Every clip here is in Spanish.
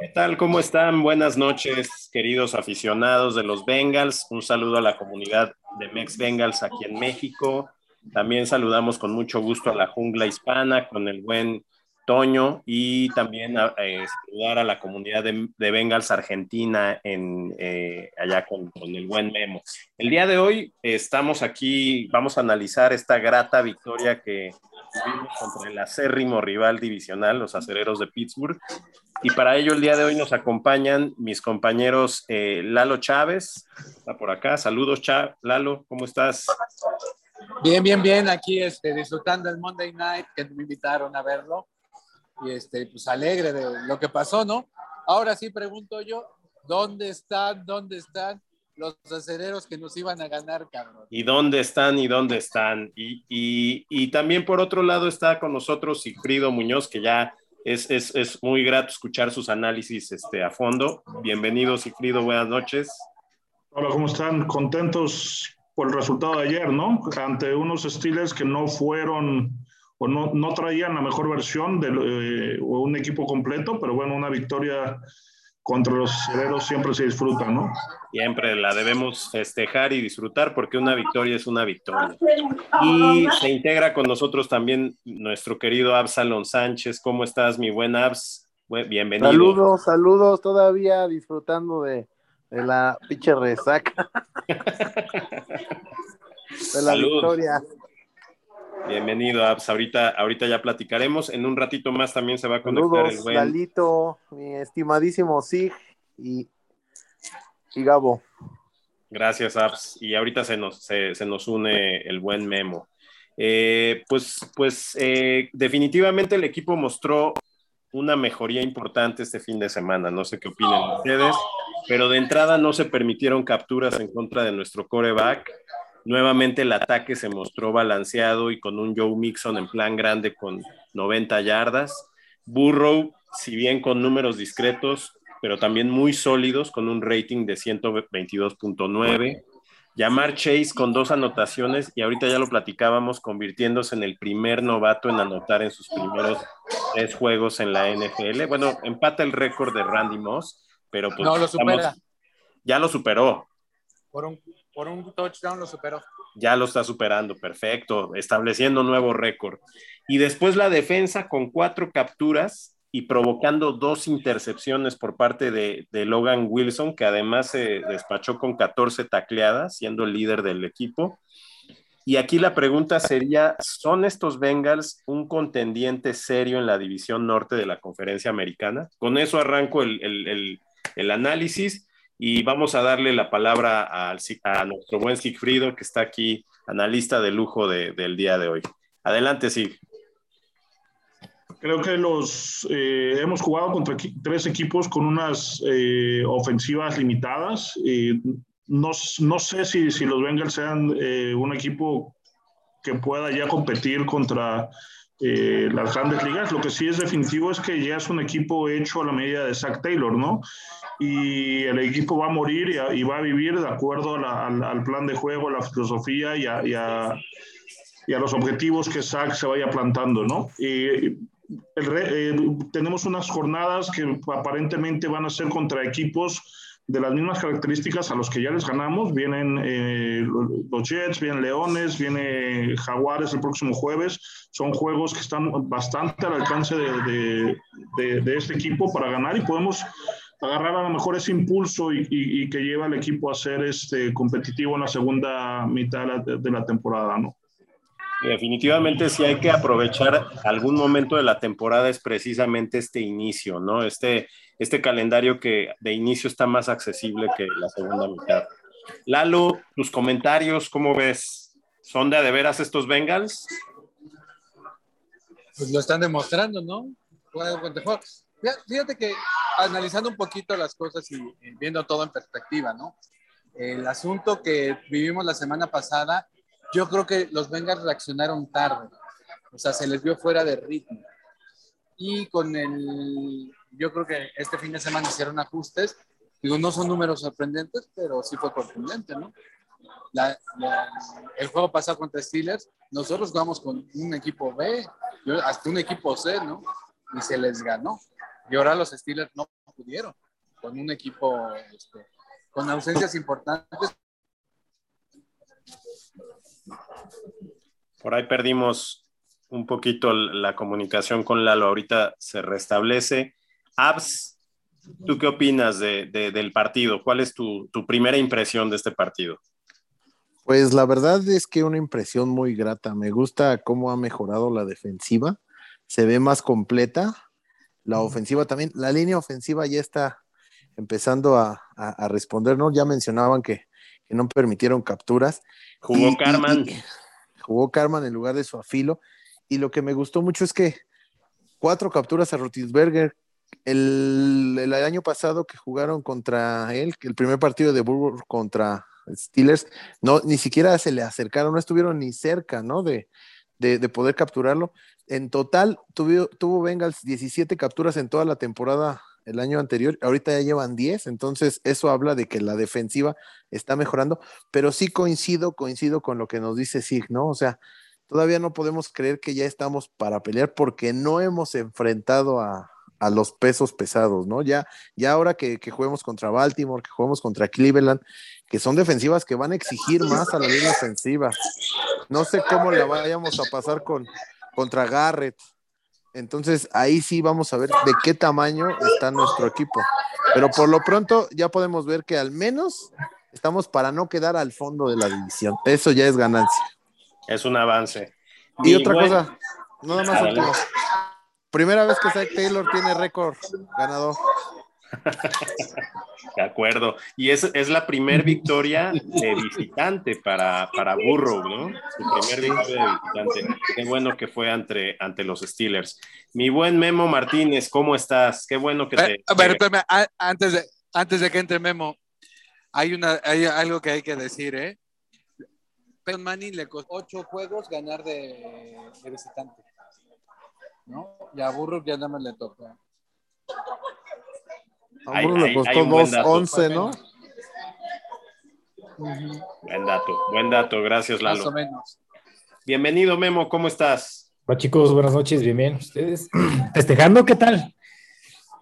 ¿Qué tal? ¿Cómo están? Buenas noches, queridos aficionados de los Bengals. Un saludo a la comunidad de Mex Bengals aquí en México. También saludamos con mucho gusto a la jungla hispana, con el buen Toño y también eh, saludar a la comunidad de, Bengals Argentina en, eh, allá con, el buen Memo. El día de hoy estamos aquí, vamos a analizar esta grata victoria que contra el acérrimo rival divisional, los acereros de Pittsburgh. Y para ello el día de hoy nos acompañan mis compañeros eh, Lalo Chávez, está por acá. Saludos, Cha Lalo, ¿cómo estás? Bien, bien, bien, aquí este, disfrutando el Monday Night, que me invitaron a verlo y este, pues alegre de lo que pasó, ¿no? Ahora sí pregunto yo, ¿dónde están, dónde están los acereros que nos iban a ganar, cabrón? ¿Y dónde están y dónde están? Y, y, y también por otro lado está con nosotros Sigfrido Muñoz, que ya es, es, es, muy grato escuchar sus análisis este, a fondo. Bienvenido, Sigfrido, buenas noches. Hola, ¿cómo están? Contentos por el resultado de ayer, ¿no? Ante unos Steelers que no fueron o no, no traían la mejor versión de eh, un equipo completo, pero bueno, una victoria contra los cereros siempre se disfruta, ¿no? Siempre la debemos festejar y disfrutar porque una victoria es una victoria. Y se integra con nosotros también nuestro querido Absalón Sánchez. ¿Cómo estás, mi buen Abs? Bienvenido. Saludos, saludos, todavía disfrutando de, de la pinche resaca. de la victoria. Bienvenido, Abs. Ahorita, ahorita ya platicaremos. En un ratito más también se va a conectar el buen. Lalito, mi estimadísimo Sig y, y Gabo. Gracias, Abs. Y ahorita se nos, se, nos une el buen Memo. Eh, pues, pues eh, definitivamente el equipo mostró una mejoría importante este fin de semana. No sé qué opinan ustedes, pero de entrada no se permitieron capturas en contra de nuestro coreback. Nuevamente el ataque se mostró balanceado y con un Joe Mixon en plan grande con 90 yardas. Burrow, si bien con números discretos, pero también muy sólidos, con un rating de 122.9. Llamar Chase con dos anotaciones y ahorita ya lo platicábamos, convirtiéndose en el primer novato en anotar en sus primeros tres juegos en la NFL. Bueno, empata el récord de Randy Moss, pero pues no, lo supera. ya lo superó. Por un por un touchdown lo superó. Ya lo está superando, perfecto, estableciendo nuevo récord. Y después la defensa con cuatro capturas y provocando dos intercepciones por parte de, Logan Wilson, que además se despachó con 14 tacleadas, siendo el líder del equipo. Y aquí la pregunta sería, ¿son estos Bengals un contendiente serio en la división norte de la conferencia americana? Con eso arranco el, el análisis y vamos a darle la palabra a, a nuestro buen Sigfrido, que está aquí, analista de lujo del día de hoy. Adelante, Sig. Creo que los eh, hemos jugado contra tres equipos con unas eh, ofensivas limitadas. no, no, sé si, si los Bengals sean eh, un equipo que pueda ya competir contra eh, las grandes ligas. Lo que sí es definitivo es que ya es un equipo hecho a la medida de Zach Taylor, ¿no? Y el equipo va a morir y, va a vivir de acuerdo al, plan de juego, a la filosofía y a, y a, los objetivos que Zach se vaya plantando, ¿no? Y, eh, tenemos unas jornadas que aparentemente van a ser contra equipos de las mismas características a los que ya les ganamos. Vienen eh, los Jets, vienen Leones, viene Jaguares el próximo jueves. Son juegos que están bastante al alcance de, de, este equipo para ganar y podemos agarrar a lo mejor ese impulso y, que lleva al equipo a ser este, competitivo en la segunda mitad de la temporada, ¿no? Definitivamente sí hay que aprovechar algún momento de la temporada es precisamente este inicio, ¿no? Este, este calendario que de inicio está más accesible que la segunda mitad. Lalo, tus comentarios, ¿cómo ves? ¿Son de a de veras estos Bengals? Pues lo están demostrando, ¿no? Fíjate que analizando un poquito las cosas y viendo todo en perspectiva, ¿no? El asunto que vivimos la semana pasada yo creo que los Bengals reaccionaron tarde, o sea, se les vio fuera de ritmo. Y con el, yo creo que este fin de semana hicieron ajustes, digo, no son números sorprendentes, pero sí fue contundente, ¿no? el juego pasado contra Steelers, nosotros jugamos con un equipo B, hasta un equipo C, ¿no? y se les ganó. Y ahora los Steelers no pudieron, con un equipo este, con ausencias importantes. Por ahí perdimos un poquito la comunicación con Lalo, ahorita se restablece. Abs, ¿tú qué opinas de, del partido? ¿Cuál es tu, tu primera impresión de este partido? Pues la verdad es que una impresión muy grata. Me gusta cómo ha mejorado la defensiva. Se ve más completa. La ofensiva también. La línea ofensiva ya está empezando a, responder, ¿no? Ya mencionaban que, no permitieron capturas. Jugó Carman. jugó Carman en lugar de su afilo. Y lo que me gustó mucho es que cuatro capturas a Rotisberger. El, el año pasado que jugaron contra él, el primer partido de Burgos contra Steelers, no, ni siquiera se le acercaron, no estuvieron ni cerca, ¿no? De, de, poder capturarlo. En total, tuvo, tuvo Bengals 17 capturas en toda la temporada el año anterior, ahorita ya llevan 10, entonces eso habla de que la defensiva está mejorando, pero sí coincido, coincido con lo que nos dice Sig, ¿no? O sea, todavía no podemos creer que ya estamos para pelear porque no hemos enfrentado a, a los pesos pesados, ¿no? Ya, ya ahora que, que, juguemos contra Baltimore, que juguemos contra Cleveland, que son defensivas que van a exigir más a la línea ofensiva. No sé cómo la vayamos a pasar con, contra Garrett. Entonces ahí sí vamos a ver de qué tamaño está nuestro equipo. Pero por lo pronto ya podemos ver que al menos estamos para no quedar al fondo de la división. Eso ya es ganancia. Es un avance. Y, otra cosa, nada más último. Primera vez que Zach Taylor tiene récord ganador. De acuerdo. Y es, es la primera victoria de visitante para, para Burrow, ¿no? Su primer victoria de visitante. Qué bueno que fue ante, ante los Steelers. Mi buen Memo Martínez, ¿cómo estás? Qué bueno que te. A ver, espérame, antes de, antes de que entre Memo, hay, una, hay algo que hay que decir, ¿eh? Peyton Manning le costó ocho juegos ganar de, de visitante. ¿no? Y a Burrow ya nada más le toca. A Burrow le costó 2.11, ¿no? Buen dato, buen dato, gracias Lalo. Más o menos. Bienvenido Memo, ¿cómo estás? Hola chicos, buenas noches, bien, bien. ¿Ustedes festejando qué tal?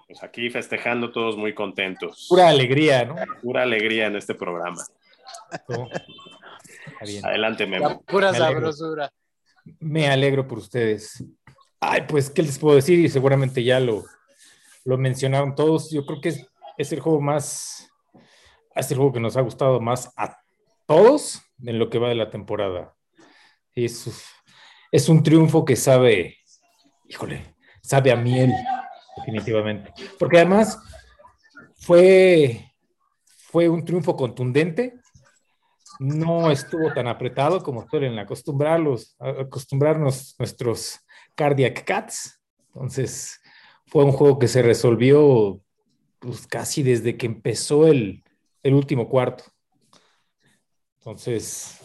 Pues aquí festejando todos muy contentos. Pura alegría, ¿no? Pura alegría en este programa. Adelante, Memo. pura sabrosura. Me alegro por ustedes. Ay, pues, ¿qué les puedo decir? Y seguramente ya lo, lo mencionaron todos. Yo creo que es, el juego más, es el juego que nos ha gustado más a todos en lo que va de la temporada. Es, es un triunfo que sabe, híjole, sabe a miel, definitivamente. Porque además fue, fue un triunfo contundente, no estuvo tan apretado como suelen acostumbrarlos, acostumbrarnos nuestros Cardiac Cats. Entonces, fue un juego que se resolvió pues, casi desde que empezó el, último cuarto. Entonces,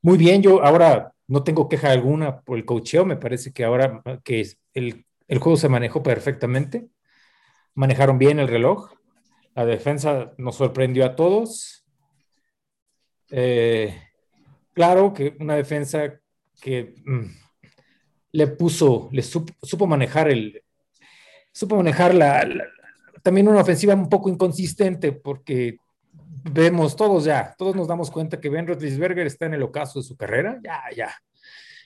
muy bien, yo ahora no tengo queja alguna por el cocheo, me parece que ahora que el, juego se manejó perfectamente, manejaron bien el reloj, la defensa nos sorprendió a todos. Eh, claro que una defensa que mm, le puso, le supo, manejar el, supo manejar la, también una ofensiva un poco inconsistente porque vemos todos ya, todos nos damos cuenta que Ben Roethlisberger está en el ocaso de su carrera, ya, ya,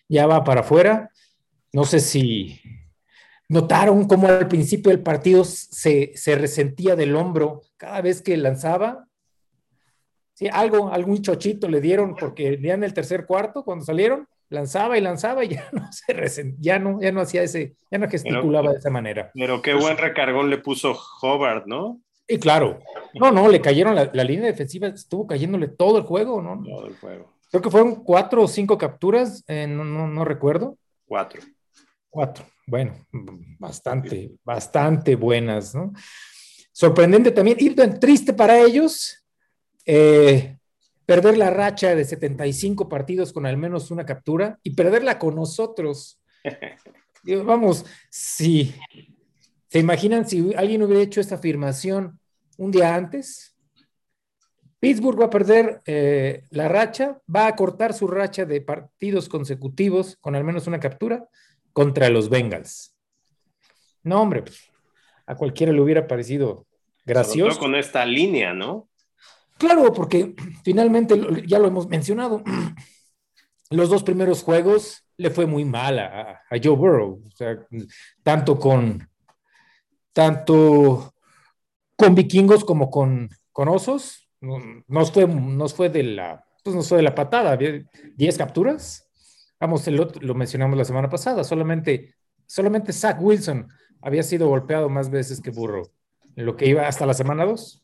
ya va para afuera. No sé si notaron cómo al principio del partido se, se resentía del hombro cada vez que lanzaba. Sí, algo, algún chochito le dieron porque ya en el tercer cuarto, cuando salieron, lanzaba y lanzaba y ya no se ya no, ya no hacía ese, ya no gesticulaba de esa manera. Pero qué buen recargón le puso Hobart, ¿no? Y claro, no, no, le cayeron la, línea defensiva, estuvo cayéndole todo el juego, ¿no? Todo el juego. Creo que fueron cuatro o cinco capturas, eh, no, no, no, recuerdo. Cuatro. Cuatro, bueno, bastante, bastante buenas, ¿no? Sorprendente también, y triste para ellos, eh, perder la racha de 75 partidos con al menos una captura y perderla con nosotros. vamos, si se imaginan si alguien hubiera hecho esta afirmación un día antes, Pittsburgh va a perder eh, la racha, va a cortar su racha de partidos consecutivos con al menos una captura contra los Bengals. No, hombre, pues, a cualquiera le hubiera parecido gracioso. con esta línea, ¿no? Claro, porque finalmente ya lo hemos mencionado. Los dos primeros juegos le fue muy mal a, Joe Burrow, o sea, tanto con tanto con vikingos como con, con osos. Nos fue, nos fue de la pues nos fue de la patada, 10 capturas. Vamos, lo mencionamos la semana pasada, solamente, solamente Zach Wilson había sido golpeado más veces que Burrow, en lo que iba hasta la semana 2.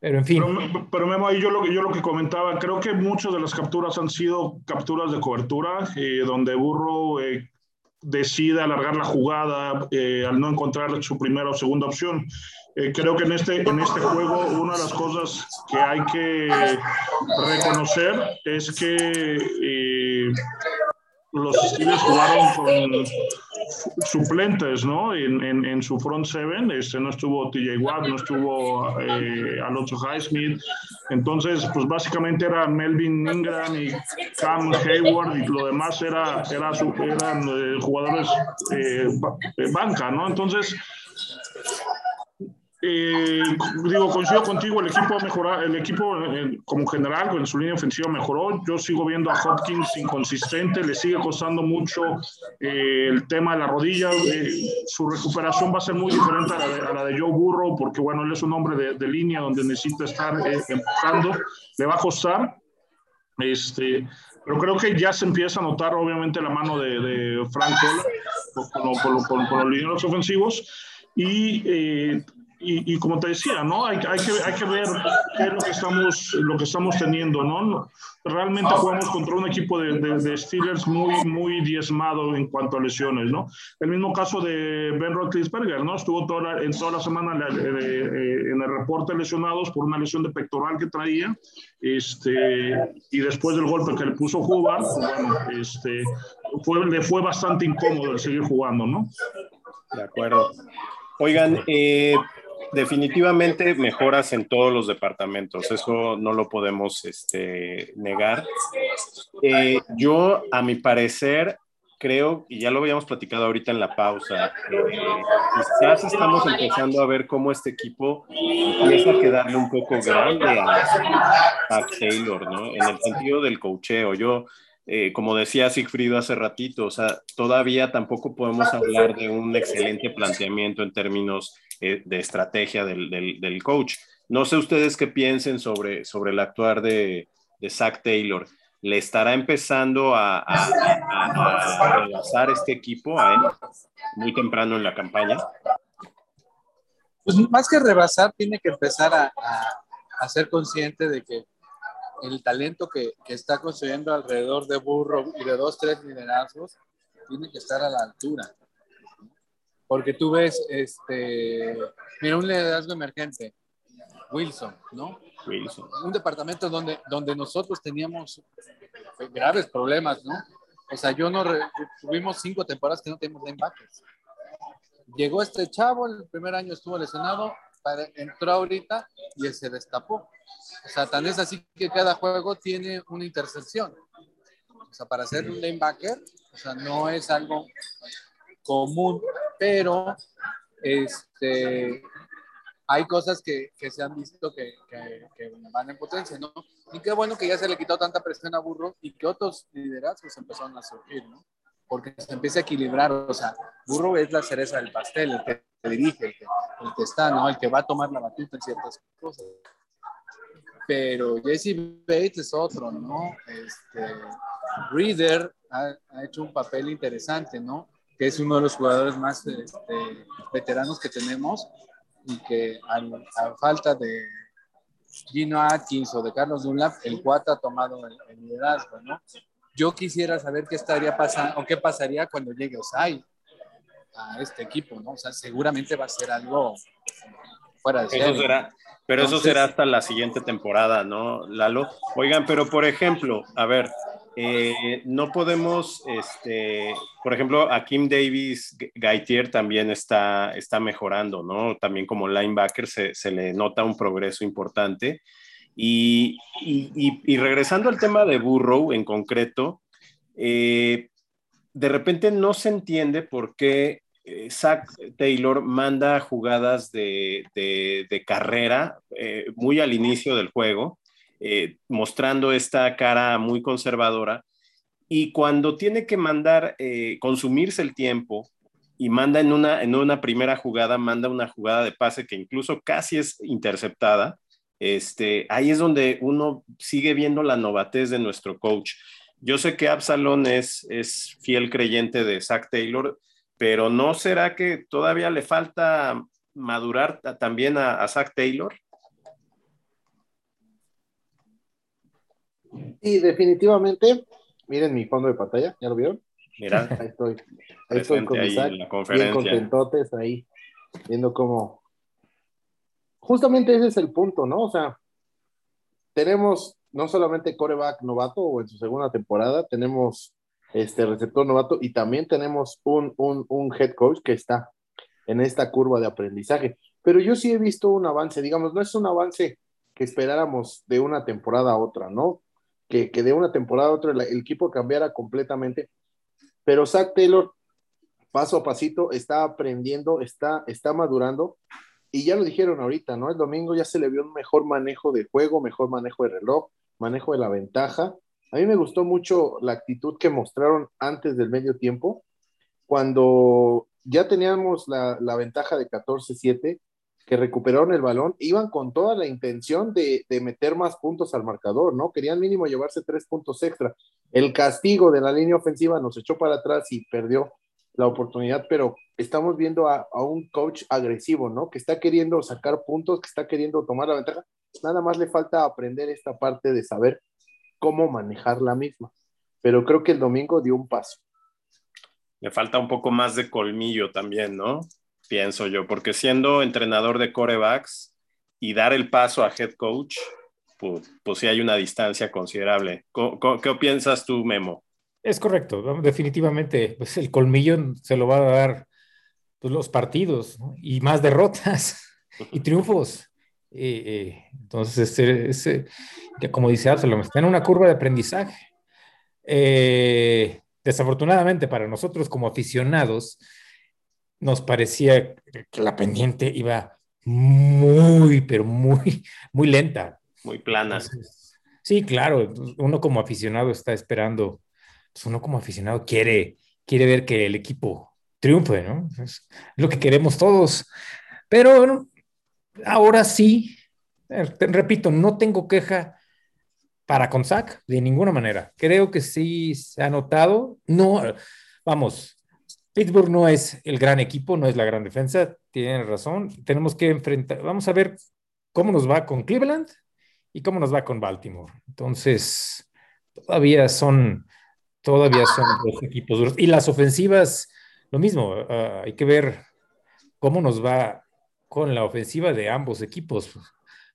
Pero en fin. Pero, Memo, ahí yo lo, yo lo que comentaba, creo que muchas de las capturas han sido capturas de cobertura, eh, donde Burro eh, decide alargar la jugada eh, al no encontrar su primera o segunda opción. creo que en este, en este juego una de las cosas que hay que reconocer es que los Steelers jugaron con suplentes, ¿no? En, su front seven, este, no estuvo TJ Watt, no estuvo eh, Alonso Highsmith, entonces, pues básicamente era Melvin Ingram y Cam Hayward y lo demás era, era eran eh, jugadores eh, banca, ¿no? Entonces, eh, digo, coincido contigo, el equipo mejorado, el equipo eh, como general en su línea ofensiva mejoró. Yo sigo viendo a Hopkins inconsistente, le sigue costando mucho eh, el tema de la rodilla. su recuperación va a ser muy diferente a la, de, Joe Burrow, porque bueno, él es un hombre de, línea donde necesita estar empujando. Le va a costar. Este, pero creo que ya se empieza a notar, obviamente, la mano de, Frank Tola con, los lineros ofensivos. Y y, como te decía, ¿no? Hay, hay, que, hay que ver qué es lo que estamos, lo que estamos teniendo, ¿no? Realmente jugamos contra un equipo de, de, Steelers muy, muy diezmado en cuanto a lesiones, ¿no? El mismo caso de Ben Roethlisberger, ¿no? Estuvo toda en toda la semana eh, en el reporte lesionados por una lesión de pectoral que traía, este, y después del golpe que le puso pues bueno, este, fue, le fue bastante incómodo el seguir jugando, ¿no? De acuerdo. Oigan, eh, definitivamente mejoras en todos los departamentos, eso no lo podemos este, negar. Eh, yo, a mi parecer, creo, y ya lo habíamos platicado ahorita en la pausa, eh, quizás estamos empezando a ver cómo este equipo empieza a quedarle un poco grande a, Taylor, ¿no? En el sentido del cocheo. Yo, eh, como decía Sigfrido hace ratito, o sea, todavía tampoco podemos hablar de un excelente planteamiento en términos de estrategia del, del, coach. No sé ustedes qué piensen sobre, sobre el actuar de, de Zach Taylor. ¿Le estará empezando a, a, rebasar este equipo a él muy temprano en la campaña? Pues más que rebasar, tiene que empezar a, a ser consciente de que el talento que, que, está construyendo alrededor de Burro y de dos, tres liderazgos tiene que estar a la altura. Porque tú ves, este, mira, un liderazgo emergente, Wilson, ¿no? Wilson. Un departamento donde, donde nosotros teníamos graves problemas, ¿no? O sea, yo no, tuvimos cinco temporadas que no teníamos linebackers. Llegó este chavo, el primer año estuvo lesionado, entró ahorita y se destapó. O sea, tan es así que cada juego tiene una intersección. O sea, para ser un linebacker, o sea, no es algo común, pero este, hay cosas que, que se han visto que, que, van en potencia, ¿no? Y qué bueno que ya se le quitó tanta presión a Burro y que otros liderazgos empezaron a surgir, ¿no? Porque se empieza a equilibrar, o sea, Burro es la cereza del pastel, el que dirige, el que, está, ¿no? El que va a tomar la batuta en ciertas cosas. Pero Jesse Bates es otro, ¿no? Este, Reader ha, ha hecho un papel interesante, ¿no? Que es uno de los jugadores más este, veteranos que tenemos y que a, falta de Gino Atkins o de Carlos Dunlap, el Cuata ha tomado el, liderazgo, ¿no? Yo quisiera saber qué estaría pasando o qué pasaría cuando llegue Osai a este equipo, ¿no? O sea, seguramente va a ser algo fuera de eso será, pero eso será hasta la siguiente temporada, ¿no, Lalo? Oigan, pero por ejemplo, a ver, eh, no podemos, este, por ejemplo, a Kim Davis Gaitier también está, está mejorando, ¿no? También como linebacker se, se le nota un progreso importante. Y, y, regresando al tema de Burrow en concreto, eh, de repente no se entiende por qué eh, Zach Taylor manda jugadas de, carrera eh, muy al inicio del juego, eh, mostrando esta cara muy conservadora. Y cuando tiene que mandar, consumirse el tiempo y manda en una, en una primera jugada, manda una jugada de pase que incluso casi es interceptada, este, ahí es donde uno sigue viendo la novatez de nuestro coach. Yo sé que Absalón es, es fiel creyente de Zach Taylor, pero ¿no será que todavía le falta madurar también a, Zach Taylor? Sí, definitivamente. Miren mi fondo de pantalla, ¿ya lo vieron? Mira, ahí estoy. Ahí estoy con ahí Isaac, bien contentotes ahí, viendo cómo. Justamente ese es el punto, ¿no? O sea, tenemos no solamente coreback novato o en su segunda temporada, tenemos este receptor novato y también tenemos un, un, head coach que está en esta curva de aprendizaje. Pero yo sí he visto un avance, digamos, no es un avance que esperáramos de una temporada a otra, ¿no? Que, que de una temporada a otra el, equipo cambiara completamente. Pero Zach Taylor, paso a pasito, está aprendiendo, está, está madurando. Y ya lo dijeron ahorita, ¿no? El domingo ya se le vio un mejor manejo de juego, mejor manejo de reloj, manejo de la ventaja a mí me gustó mucho la actitud que mostraron antes del medio tiempo, cuando ya teníamos la, ventaja de 14-7, que recuperaron el balón, iban con toda la intención de, meter más puntos al marcador, ¿no? Querían mínimo llevarse tres puntos extra. El castigo de la línea ofensiva nos echó para atrás y perdió la oportunidad, pero estamos viendo a, a, un coach agresivo, ¿no? Que está queriendo sacar puntos, que está queriendo tomar la ventaja. Nada más le falta aprender esta parte de saber cómo manejar la misma. Pero creo que el domingo dio un paso. Le falta un poco más de colmillo también, ¿no? Pienso yo, porque siendo entrenador de corebacks y dar el paso a head coach, pues, pues sí hay una distancia considerable. ¿Qué, piensas tú, Memo? Es correcto, definitivamente, pues el colmillo se lo va a dar pues, los partidos y más derrotas y triunfos. Eh, eh, entonces, ese, como dice Absalom, está en una curva de aprendizaje. Eh, desafortunadamente para nosotros como aficionados, nos parecía que la pendiente iba muy, pero muy, muy lenta. Muy plana. sí, claro, uno como aficionado está esperando, pues uno como aficionado quiere, quiere ver que el equipo triunfe, ¿no? Es lo que queremos todos. Pero ahora sí, eh, repito, no tengo queja para con Zach de ninguna manera. Creo que sí se ha notado. No, vamos, Pittsburgh no es el gran equipo, no es la gran defensa, tienen razón. Tenemos que enfrentar, vamos a ver cómo nos va con Cleveland y cómo nos va con Baltimore. Entonces, todavía son, todavía son equipos duros. Y las ofensivas, lo mismo, ah, hay que ver cómo nos va con la ofensiva de ambos equipos.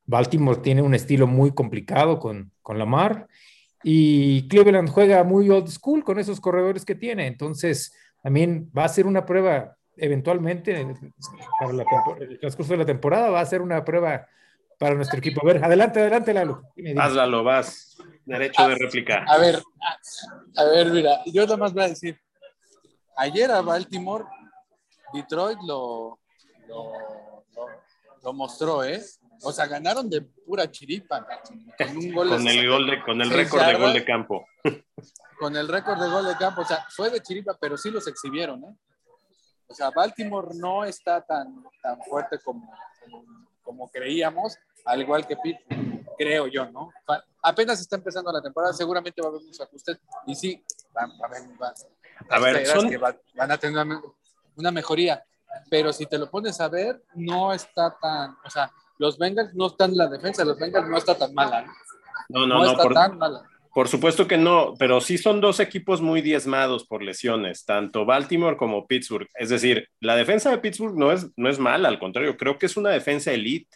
Baltimore tiene un estilo muy complicado con, con Lamar y Cleveland juega muy old school con esos corredores que tiene. Entonces, también va a ser una prueba eventualmente para el transcurso de la temporada, va a ser una prueba para nuestro equipo. A ver, adelante, adelante, Lalo. Vas, Lalo, vas. Derecho de réplica. A ver, a, ver, mira, yo nada más voy a decir, ayer a Baltimore, Detroit lo, lo, lo mostró, ¿eh? O sea, ganaron de pura chiripa. Con, un gol con el, gol de, con el récord de gol de campo. Con el récord de gol de campo. O sea, fue de chiripa, pero sí los exhibieron. ¿eh? O sea, Baltimore no está tan, tan fuerte como, como, creíamos, al igual que Pittsburgh, creo yo, ¿no? Apenas está empezando la temporada, seguramente va a haber muchos ajustes. Y sí, van, a ver, son... que van a tener una, una mejoría. Pero si te lo pones a ver, no está tan, o sea, los Bengals no están la defensa, los Bengals no está tan mala. No, no, no, está por, tan mala. Por supuesto que no, pero sí son dos equipos muy diezmados por lesiones, tanto Baltimore como Pittsburgh. Es decir, la defensa de Pittsburgh no es, no es mala, al contrario, creo que es una defensa elite.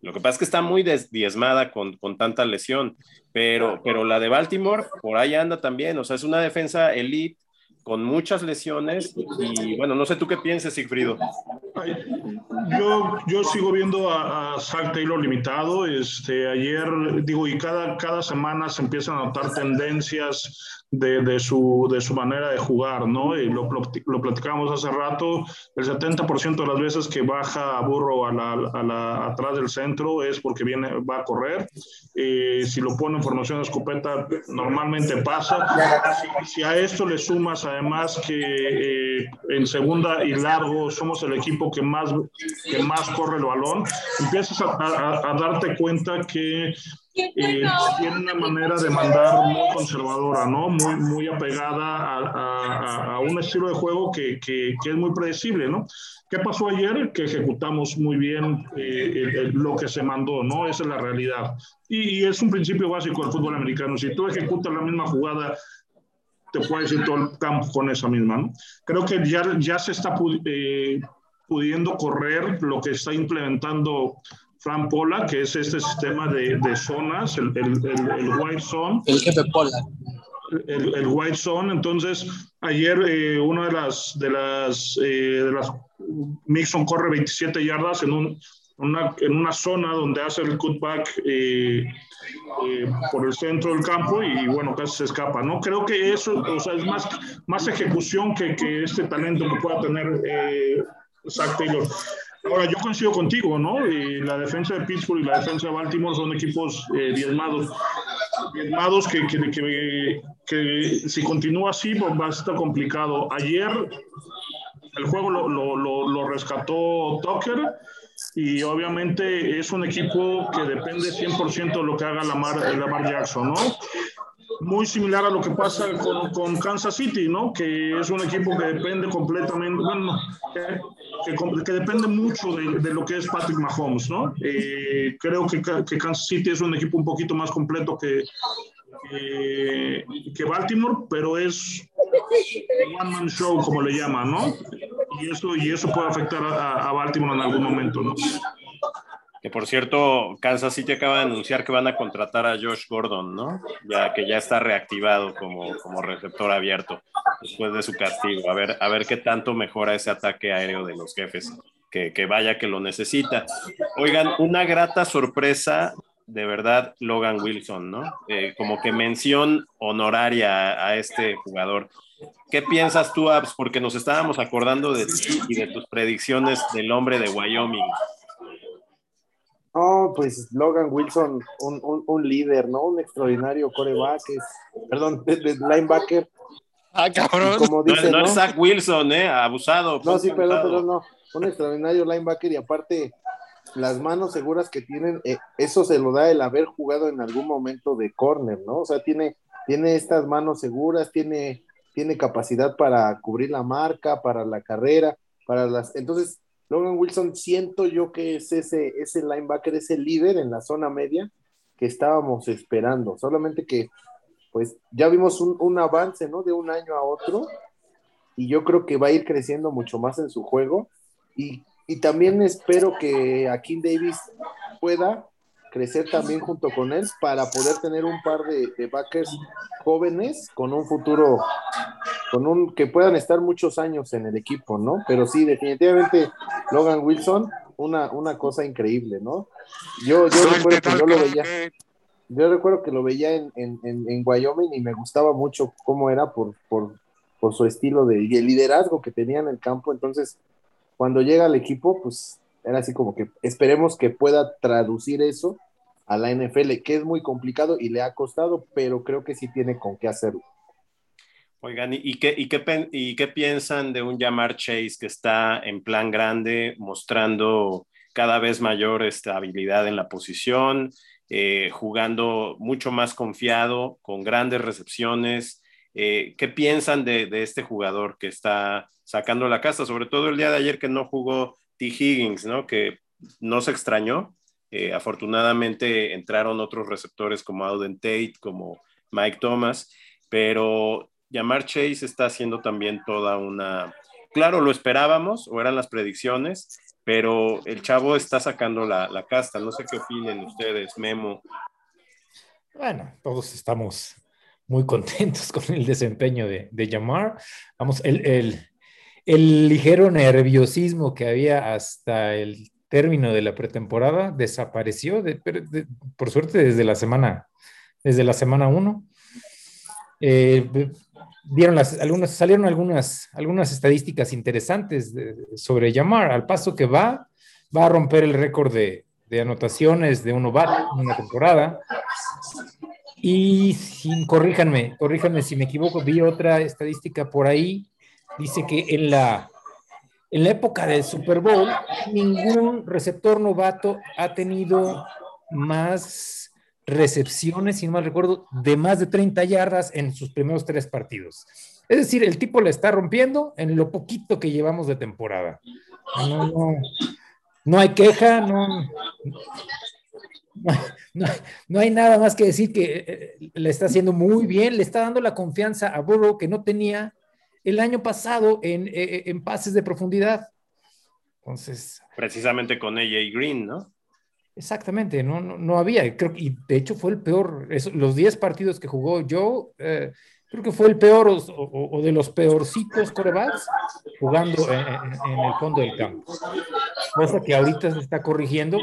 Lo que pasa es que está muy diezmada con, con, tanta lesión, pero, pero la de Baltimore por ahí anda también, o sea, es una defensa elite con muchas lesiones y bueno, no sé tú qué pienses, Sigfrido. Yo, yo sigo viendo a, a Zach Taylor limitado. Este, ayer, digo, y cada, cada semana se empiezan a notar tendencias de, su, de su manera de jugar, ¿no? Y lo, lo platicamos hace rato, el 70% de las veces que baja Burro a la, a la, atrás del centro es porque viene, va a correr. Eh, si lo pone en formación de escopeta, normalmente pasa. Si, a esto le sumas además que eh, en segunda y largo somos el equipo que más, que más corre el balón, empiezas a, a darte cuenta que eh, tiene una manera de mandar muy conservadora, ¿no? Muy, muy apegada a, a, un estilo de juego que, que, que, es muy predecible, ¿no? ¿Qué pasó ayer? Que ejecutamos muy bien eh, lo que se mandó, ¿no? Esa es la realidad. Y, es un principio básico del fútbol americano. Si tú ejecutas la misma jugada, te puedes ir todo el campo con esa misma, ¿no? Creo que ya, ya se está eh, pudiendo correr lo que está implementando Fran Pola, que es este sistema de, de zonas, el, el, el, White Zone. El jefe Pola. El, White Zone. Entonces, ayer eh, una de las, de las, eh, de las, Mixon corre 27 yardas en, un, una, en una zona donde hace el cutback eh, por el centro del campo y, bueno, casi se escapa, ¿no? Creo que eso, o sea, es más, más ejecución que, que este talento que pueda tener Zach Taylor. Ahora, yo coincido contigo, ¿no? Y la defensa de Pittsburgh y la defensa de Baltimore son equipos eh, diezmados. Diezmados que, que, que, que, si continúa así pues va a estar complicado. Ayer el juego lo, lo, lo, rescató Tucker y obviamente es un equipo que depende 100% de lo que haga Lamar, Lamar Jackson, ¿no? muy similar a lo que pasa con, Kansas City, ¿no? Que es un equipo que depende completamente, bueno, que, depende mucho de, de, lo que es Patrick Mahomes, ¿no? Eh, creo que, que, Kansas City es un equipo un poquito más completo que, que Baltimore, pero es one man show, como le llaman, ¿no? Y eso, y eso puede afectar a, Baltimore en algún momento, ¿no? Que por cierto, Kansas City acaba de anunciar que van a contratar a Josh Gordon, ¿no? Ya que ya está reactivado como, como receptor abierto después de su castigo. A ver, a ver qué tanto mejora ese ataque aéreo de los jefes. Que, que vaya que lo necesita. Oigan, una grata sorpresa, de verdad, Logan Wilson, ¿no? Eh, como que mención honoraria a este jugador. ¿Qué piensas tú, Abs? Porque nos estábamos acordando de ti y de tus predicciones del hombre de Wyoming. No, pues Logan Wilson, un, un, líder, ¿no? Un extraordinario coreback, perdón, linebacker. Ah, cabrón. Como dice, no, es Zach Wilson, ¿eh? Abusado. No, sí, perdón, perdón, no. Un extraordinario linebacker y aparte las manos seguras que tienen, eh, eso se lo da el haber jugado en algún momento de corner, ¿no? O sea, tiene, tiene estas manos seguras, tiene, tiene capacidad para cubrir la marca, para la carrera, para las... Entonces, Logan Wilson siento yo que es ese, ese linebacker, ese líder en la zona media que estábamos esperando. Solamente que, pues, ya vimos un, un, avance, ¿no? De un año a otro. Y yo creo que va a ir creciendo mucho más en su juego. Y, y también espero que Akin Davis pueda crecer también junto con él para poder tener un par de, de backers jóvenes con un futuro, con un que puedan estar muchos años en el equipo, ¿no? Pero sí, definitivamente Logan Wilson, una, una cosa increíble, ¿no? Yo, yo recuerdo que yo lo veía. Yo recuerdo que lo veía en, en, en, Wyoming y me gustaba mucho cómo era por, por, por su estilo de y el liderazgo que tenía en el campo. Entonces, cuando llega al equipo, pues era así como que esperemos que pueda traducir eso a la NFL, que es muy complicado y le ha costado, pero creo que sí tiene con qué hacerlo. Oigan, ¿y qué, y qué, y qué piensan de un Jamar Chase que está en plan grande, mostrando cada vez mayor estabilidad en la posición, eh, jugando mucho más confiado, con grandes recepciones? Eh, ¿Qué piensan de, de, este jugador que está sacando la casa? Sobre todo el día de ayer que no jugó Higgins, ¿no? Que no se extrañó. Eh, afortunadamente entraron otros receptores como Auden Tate, como Mike Thomas, pero Yamar Chase está haciendo también toda una... Claro, lo esperábamos o eran las predicciones, pero el chavo está sacando la, la casta. No sé qué opinen ustedes, Memo. Bueno, todos estamos muy contentos con el desempeño de, de Yamar. Vamos, el, el, el ligero nerviosismo que había hasta el término de la pretemporada desapareció, de, de, por suerte, desde la semana, desde la semana 1. Eh, algunas, salieron algunas, algunas estadísticas interesantes sobre Yamar, al paso que va, va a romper el récord de, de anotaciones de un novato en una temporada. Y sin, corríjanme, corríjanme si me equivoco, vi otra estadística por ahí, dice que en la, en la época del Super Bowl, ningún receptor novato ha tenido más recepciones, si no mal recuerdo, de más de 30 yardas en sus primeros tres partidos. Es decir, el tipo le está rompiendo en lo poquito que llevamos de temporada. No, no, no hay queja, no, no, hay nada más que decir que eh, le está haciendo muy bien, le está dando la confianza a Burrow que no tenía el año pasado en, eh, eh, en pases de profundidad. Entonces. Precisamente con AJ Green, ¿no? Exactamente, no, no, había, creo, y de hecho fue el peor, los 10 partidos que jugó yo, creo que fue el peor o, de los peorcitos corebacks jugando en, en, el fondo del campo. Cosa que ahorita se está corrigiendo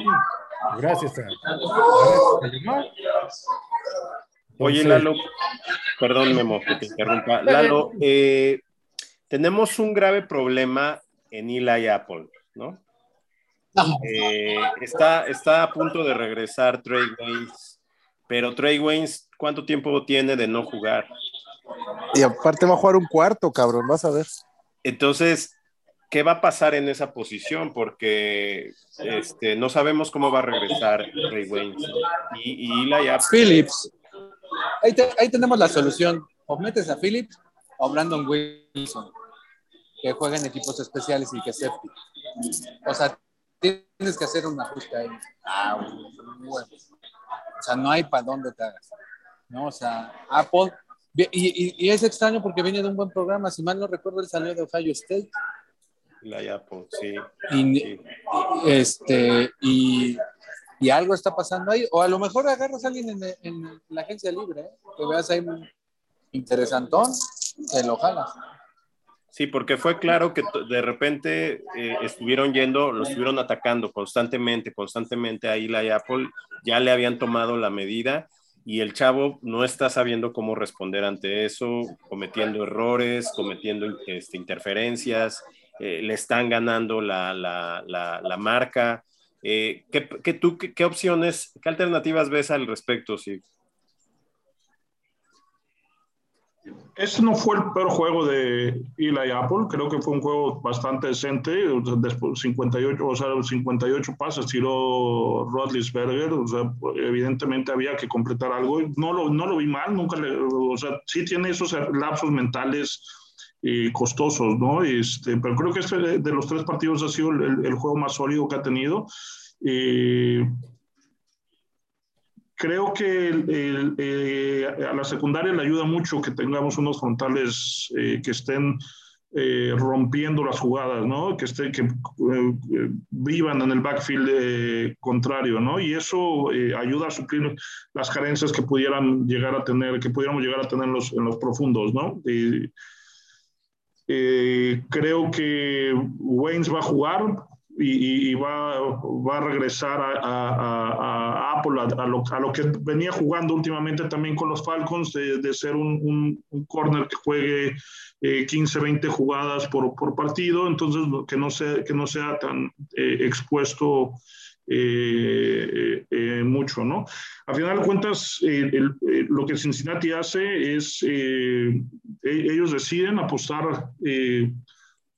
Gracias Oye, Lalo, perdón, Memo, que te interrumpa. Lalo, eh, tenemos un grave problema en Eli Apple, ¿no? Eh, está, está a punto de regresar Trey Waynes, pero Trey Waynes, ¿cuánto tiempo tiene de no jugar? Y aparte va a jugar un cuarto, cabrón, vas a ver. Entonces, ¿qué va a pasar en esa posición? Porque este, no sabemos cómo va a regresar Ray Wayne. Y, y Phillips. Ahí, tenemos la solución. O metes a Phillips o Brandon Wilson, que juega en equipos especiales y que safety. O sea, tienes que hacer un ajuste ahí. Ah, bueno. O sea, no hay para dónde te hagas. ¿no? O sea, Apple. Y, y, es extraño porque viene de un buen programa. Si mal no recuerdo, el salió de Ohio State la Yapo, sí. Y, Este, y, y, algo está pasando ahí. O a lo mejor agarras a alguien en, en la agencia libre, ¿eh? que veas ahí interesantón, que lo jalas. Sí, porque fue claro que de repente eh, estuvieron yendo, lo estuvieron atacando constantemente, constantemente ahí la Apple, ya le habían tomado la medida y el chavo no está sabiendo cómo responder ante eso, cometiendo errores, cometiendo este, interferencias, eh, le están ganando la, la, la, marca. Eh, ¿qué, tú, qué, opciones, qué alternativas ves al respecto? Sí. Este no fue el peor juego de Eli Apple, creo que fue un juego bastante decente, después 58, o sea, 58 pases tiró Rodlisberger, o sea, evidentemente había que completar algo, no lo, no lo vi mal, nunca le, o sea, sí tiene esos lapsos mentales y costosos, ¿no? Este, pero creo que este de, los tres partidos ha sido el, juego más sólido que ha tenido. Creo que eh, a la secundaria le ayuda mucho que tengamos unos frontales eh, que estén eh, rompiendo las jugadas, ¿no? Que, esté, que vivan en el backfield contrario, ¿no? Y eso ayuda a suplir las carencias que pudieran llegar a tener, que pudiéramos llegar a tener en los, profundos, ¿no? Creo que Waynes va a jugar y, va, va, a regresar a, Apple, a, lo, que venía jugando últimamente también con los Falcons, de, ser un, un, corner que juegue 15, eh, 20 jugadas por, por, partido, entonces que no sea, que no sea tan eh, expuesto eh, eh, mucho, ¿no? A final de cuentas, eh, lo que Cincinnati hace es, e-, ellos deciden apostar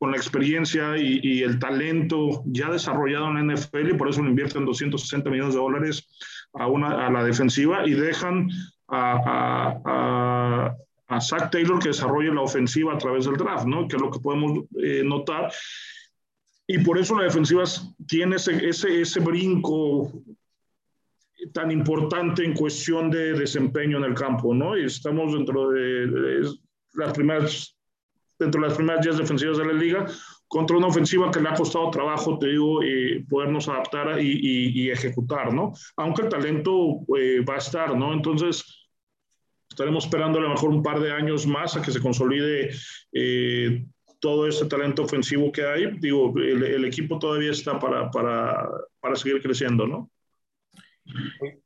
con la experiencia y, el talento ya desarrollado en la NFL y por eso le invierten 260 millones de dólares a, una, a la defensiva y dejan a, a, a, Zach Taylor que desarrolle la ofensiva a través del draft, ¿no? Que es lo que podemos notar y por eso la defensiva tiene ese, ese, ese brinco tan importante en cuestión de desempeño en el campo, ¿no? Y estamos dentro de, las primeras, dentro de las primeras 10 defensivas de la liga, contra una ofensiva que le ha costado trabajo, te digo, eh, podernos adaptar y, y, ejecutar, ¿no? Aunque el talento eh, va a estar, ¿no? Entonces, estaremos esperando a lo mejor un par de años más a que se consolide eh, todo ese talento ofensivo que hay, digo, el, equipo todavía está para, para, para, seguir creciendo, ¿no?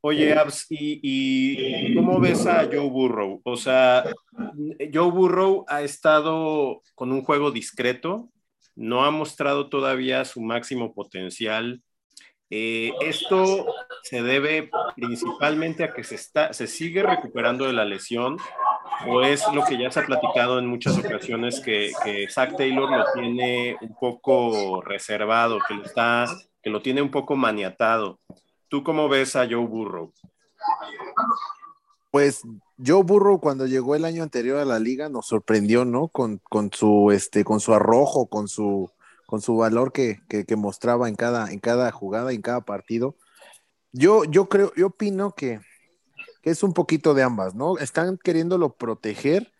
Oye, Abs, ¿y, ¿y, cómo ves a Joe Burrow? O sea, Joe Burrow ha estado con un juego discreto, no ha mostrado todavía su máximo potencial. Eh, esto se debe principalmente a que se, está, se sigue recuperando de la lesión o es lo que ya se ha platicado en muchas ocasiones que, que Zach Taylor lo tiene un poco reservado, que lo, está, que lo tiene un poco maniatado. ¿Tú cómo ves a Joe Burrow? Pues Joe Burrow cuando llegó el año anterior a la liga nos sorprendió, ¿no? Con, con su este, con su arrojo, con su, con su valor que, que, mostraba en cada, en cada jugada, en cada partido. Yo, yo creo, yo opino que, que es un poquito de ambas, ¿no? Están queriéndolo proteger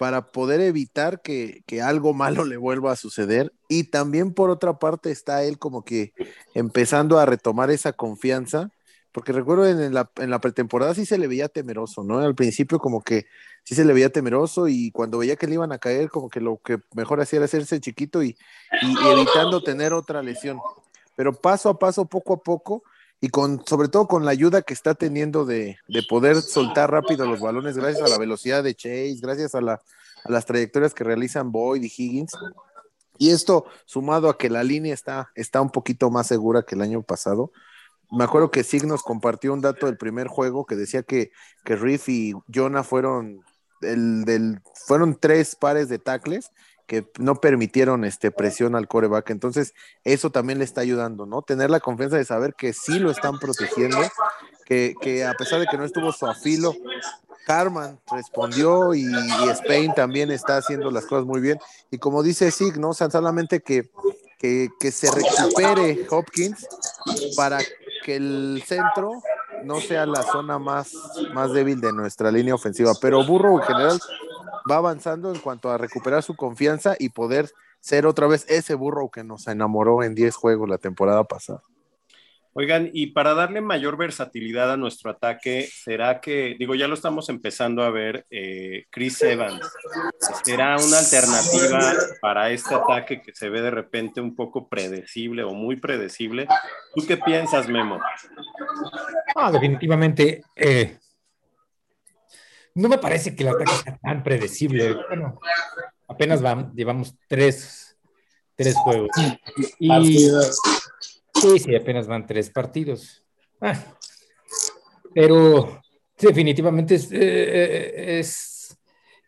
para poder evitar que, que, algo malo le vuelva a suceder. Y también por otra parte está él como que empezando a retomar esa confianza porque recuerdo en la, en la, pretemporada sí se le veía temeroso, ¿no? Al principio como que sí se le veía temeroso y cuando veía que le iban a caer, como que lo que mejor hacía era hacerse chiquito y, y, evitando tener otra lesión. Pero paso a paso, poco a poco, y con, sobre todo con la ayuda que está teniendo de, de poder soltar rápido los balones gracias a la velocidad de Chase, gracias a, la, a las trayectorias que realizan Boyd y Higgins. Y esto sumado a que la línea está, está un poquito más segura que el año pasado, me acuerdo que Signos compartió un dato del primer juego que decía que, que Riff y Jonah fueron, el, del, fueron tres pares de tackles que no permitieron este, presión al coreback. Entonces, eso también le está ayudando, ¿no? Tener la confianza de saber que sí lo están protegiendo, que, que a pesar de que no estuvo su afilo, Carman respondió y, y, Spain también está haciendo las cosas muy bien. Y como dice Sig, ¿no? O sea, solamente que, que, que se recupere Hopkins para que el centro no sea la zona más, más débil de nuestra línea ofensiva, pero Burro en general va avanzando en cuanto a recuperar su confianza y poder ser otra vez ese burro que nos enamoró en 10 juegos la temporada pasada. Oigan, y para darle mayor versatilidad a nuestro ataque, ¿será que, digo, ya lo estamos empezando a ver, eh, Chris Evans, ¿será una alternativa para este ataque que se ve de repente un poco predecible o muy predecible? ¿Tú qué piensas, Memo? Ah, definitivamente, eh, no me parece que el ataque sea tan predecible. Bueno, apenas van, llevamos tres, tres juegos. Y, Sí, sí, apenas van tres partidos. Ah, pero definitivamente es, eh, es,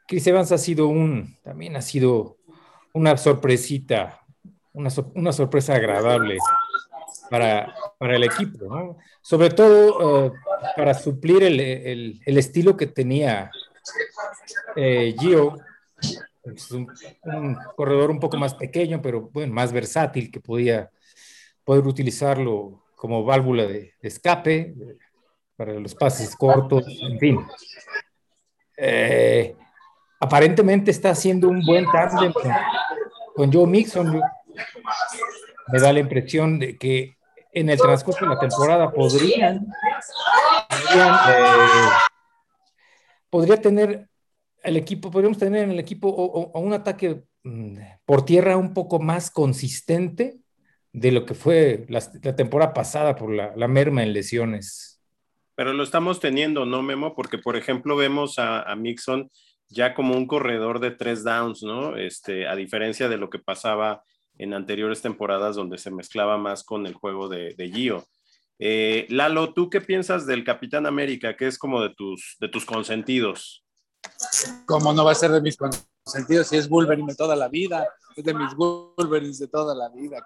Chris Evans ha sido un, también ha sido una sorpresita, una, una sorpresa agradable para, para, el equipo, ¿no? Sobre todo uh, para suplir el, el, el, estilo que tenía eh, Gio, es un, un, corredor un poco más pequeño, pero bueno, más versátil, que podía poder utilizarlo como válvula de, de escape para los pases cortos, en fin. Eh, aparentemente está haciendo un buen tándem con, con, Joe Mixon. Me da la impresión de que en el transcurso de la temporada podrían, eh, podría tener el equipo, podríamos tener en el equipo o, un ataque mmm, por tierra un poco más consistente de lo que fue la, la temporada pasada por la, la, merma en lesiones. Pero lo estamos teniendo, ¿no, Memo? Porque, por ejemplo, vemos a, a Mixon ya como un corredor de tres downs, ¿no? Este, a diferencia de lo que pasaba en anteriores temporadas donde se mezclaba más con el juego de, de Gio. Eh, Lalo, ¿tú qué piensas del Capitán América, que es como de tus, de tus consentidos? ¿Cómo no va a ser de mis consentidos si es Wolverine de toda la vida? Es de mis Wolverines de toda la vida.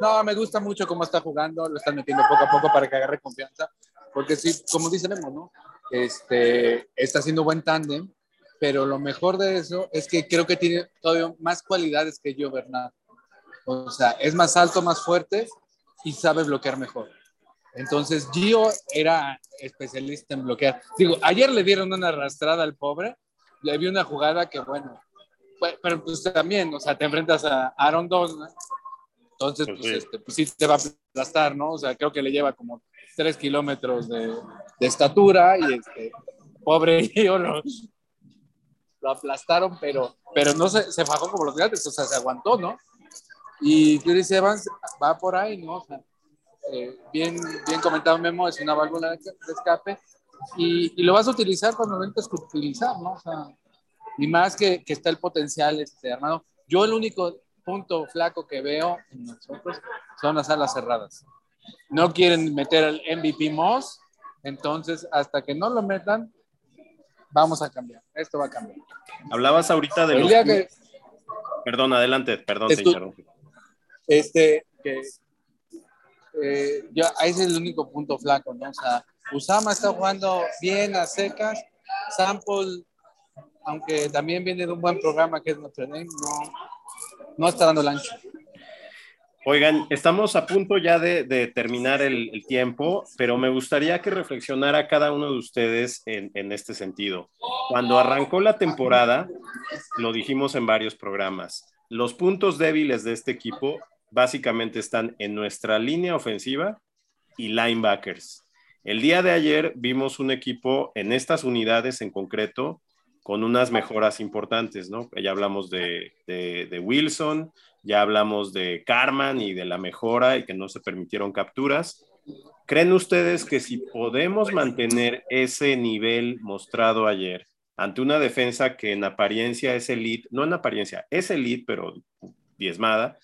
No, me gusta mucho cómo está jugando, lo están metiendo poco a poco para que agarre confianza, porque sí, como dice Memo, ¿no? Este, está haciendo buen tándem, pero lo mejor de eso es que creo que tiene todavía más cualidades que yo, Bernard. O sea, es más alto, más fuerte y sabe bloquear mejor. Entonces, Gio era especialista en bloquear. Digo, ayer le dieron una arrastrada al pobre, le vi una jugada que, bueno, pero pues también, o sea, te enfrentas a Aaron Donald, entonces, pues, sí. Este, pues sí te va a aplastar, ¿no? O sea, creo que le lleva como tres kilómetros de, de estatura y este, pobre yo lo, lo, aplastaron, pero, pero no se, se fajó como los grandes, o sea, se aguantó, ¿no? Y Chris Evans va por ahí, ¿no? O sea, eh, bien, bien comentado Memo, es una válvula de escape y, y lo vas a utilizar cuando lo que utilizar, ¿no? O sea, y más que, que está el potencial, este, hermano. Yo el único punto flaco que veo en nosotros son las alas cerradas. No quieren meter al MVP Moss, entonces hasta que no lo metan, vamos a cambiar. Esto va a cambiar. Hablabas ahorita de El los... que, Perdón, adelante, perdón, Estu- interrumpí. Este, que eh, ya, ese es el único punto flaco, ¿no? O sea, Usama está jugando bien a secas, Sample, aunque también viene de un buen programa que es Notre Dame, no, no está dando el ancho. Oigan, estamos a punto ya de, de terminar el, el tiempo, pero me gustaría que reflexionara cada uno de ustedes en, en este sentido. Cuando arrancó la temporada, lo dijimos en varios programas, los puntos débiles de este equipo básicamente están en nuestra línea ofensiva y linebackers. El día de ayer vimos un equipo en estas unidades en concreto con unas mejoras importantes, ¿no? Ya hablamos de, Wilson, ya hablamos de Carman y de la mejora y que no se permitieron capturas. ¿Creen ustedes que si podemos mantener ese nivel mostrado ayer ante una defensa que en apariencia es elite, no en apariencia, es elite, pero diezmada,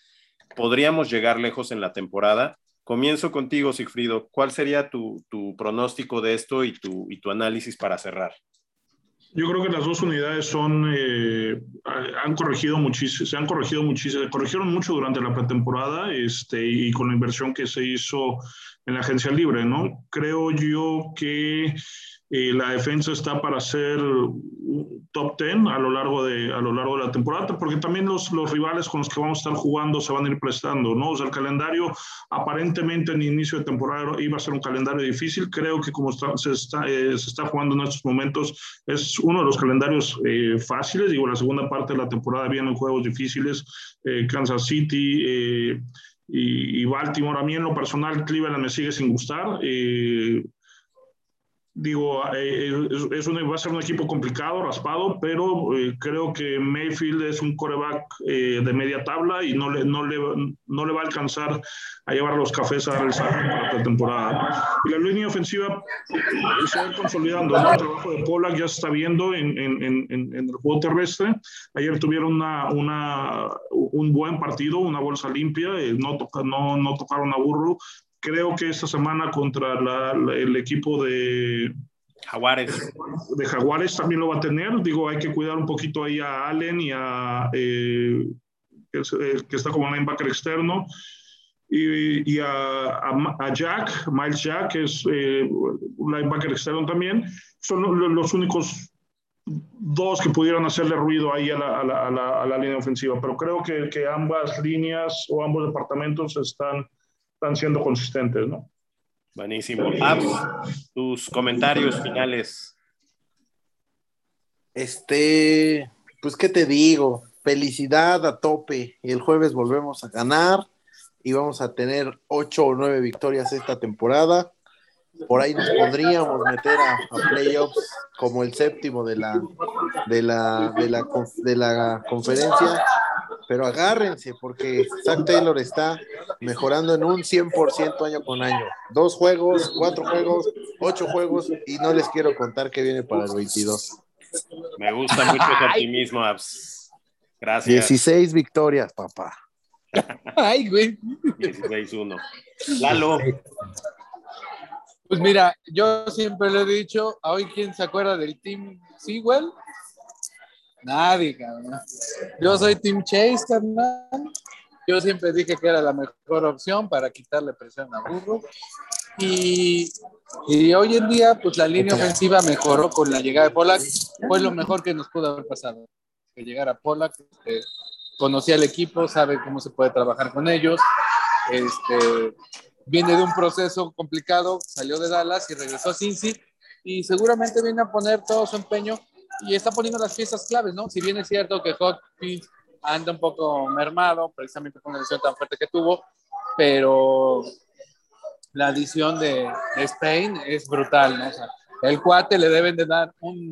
podríamos llegar lejos en la temporada? Comienzo contigo, Sigfrido. ¿Cuál sería tu, tu pronóstico de esto y tu, y tu análisis para cerrar? Yo creo que las dos unidades son, eh, han corregido muchísimo, se han corregido muchísimo, corrigieron mucho durante la pretemporada este, y con la inversión que se hizo en la agencia libre, ¿no? Creo yo que eh, la defensa está para ser top 10 a lo largo de, a lo largo de la temporada, porque también los, los rivales con los que vamos a estar jugando se van a ir prestando, ¿no? O sea, el calendario aparentemente en inicio de temporada iba a ser un calendario difícil, creo que como está, se, está, eh, se está jugando en estos momentos es uno de los calendarios eh, fáciles, digo, la segunda parte de la temporada vienen juegos difíciles, eh, Kansas City eh, y, y, Baltimore, a mí en lo personal Cleveland me sigue sin gustar, eh, digo, eh, es, un, va a ser un equipo complicado, raspado, pero eh, creo que Mayfield es un coreback eh, de media tabla y no le, no, le, no le va a alcanzar a llevar los cafés a el para la temporada. Y la línea ofensiva se va consolidando, ¿no? El trabajo de Pollack ya se está viendo en, en, en, en, el juego terrestre. Ayer tuvieron una, una, un buen partido, una bolsa limpia, eh, no, no, no tocaron a burro, creo que esta semana contra la, la, el equipo de Jaguares. De Jaguares también lo va a tener. Digo, hay que cuidar un poquito ahí a Allen y a eh, que, que, está como linebacker externo. Y, y a, a, a, Jack, Miles Jack, que es eh, un linebacker externo también. Son los, los únicos dos que pudieran hacerle ruido ahí a la, a la, la línea ofensiva. Pero creo que, que ambas líneas o ambos departamentos están están siendo consistentes, ¿no? Buenísimo. Abs, tus comentarios finales. Este, pues, ¿qué te digo? Felicidad a tope. Y el jueves volvemos a ganar y vamos a tener ocho o nueve victorias esta temporada. Por ahí nos podríamos meter a, a playoffs como el séptimo de la, de la, de la, de la conferencia pero agárrense porque Zach Taylor está mejorando en un 100% año con año. Dos juegos, cuatro juegos, ocho juegos y no les quiero contar qué viene para el 22. Me gusta mucho ese optimismo, Abs. Gracias. 16 victorias, papá. Ay, güey. 16-1. Lalo. Pues mira, yo siempre le he dicho, hoy quién se acuerda del Team Sewell, Nadie, cabrón. Yo soy Team Chase, carnal. Yo siempre dije que era la mejor opción para quitarle presión a Burro. Y, y hoy en día, pues la línea ofensiva mejoró con la llegada de Pollack. Fue lo mejor que nos pudo haber pasado. Que llegara Pollack, este, conocía al equipo, sabe cómo se puede trabajar con ellos. Este, viene de un proceso complicado, salió de Dallas y regresó a Cincy. Y seguramente viene a poner todo su empeño y está poniendo las piezas claves, ¿no? Si bien es cierto que Hopkins anda un poco mermado, precisamente con la lesión tan fuerte que tuvo, pero la adición de, de Spain es brutal, ¿no? O sea, el cuate le deben de dar un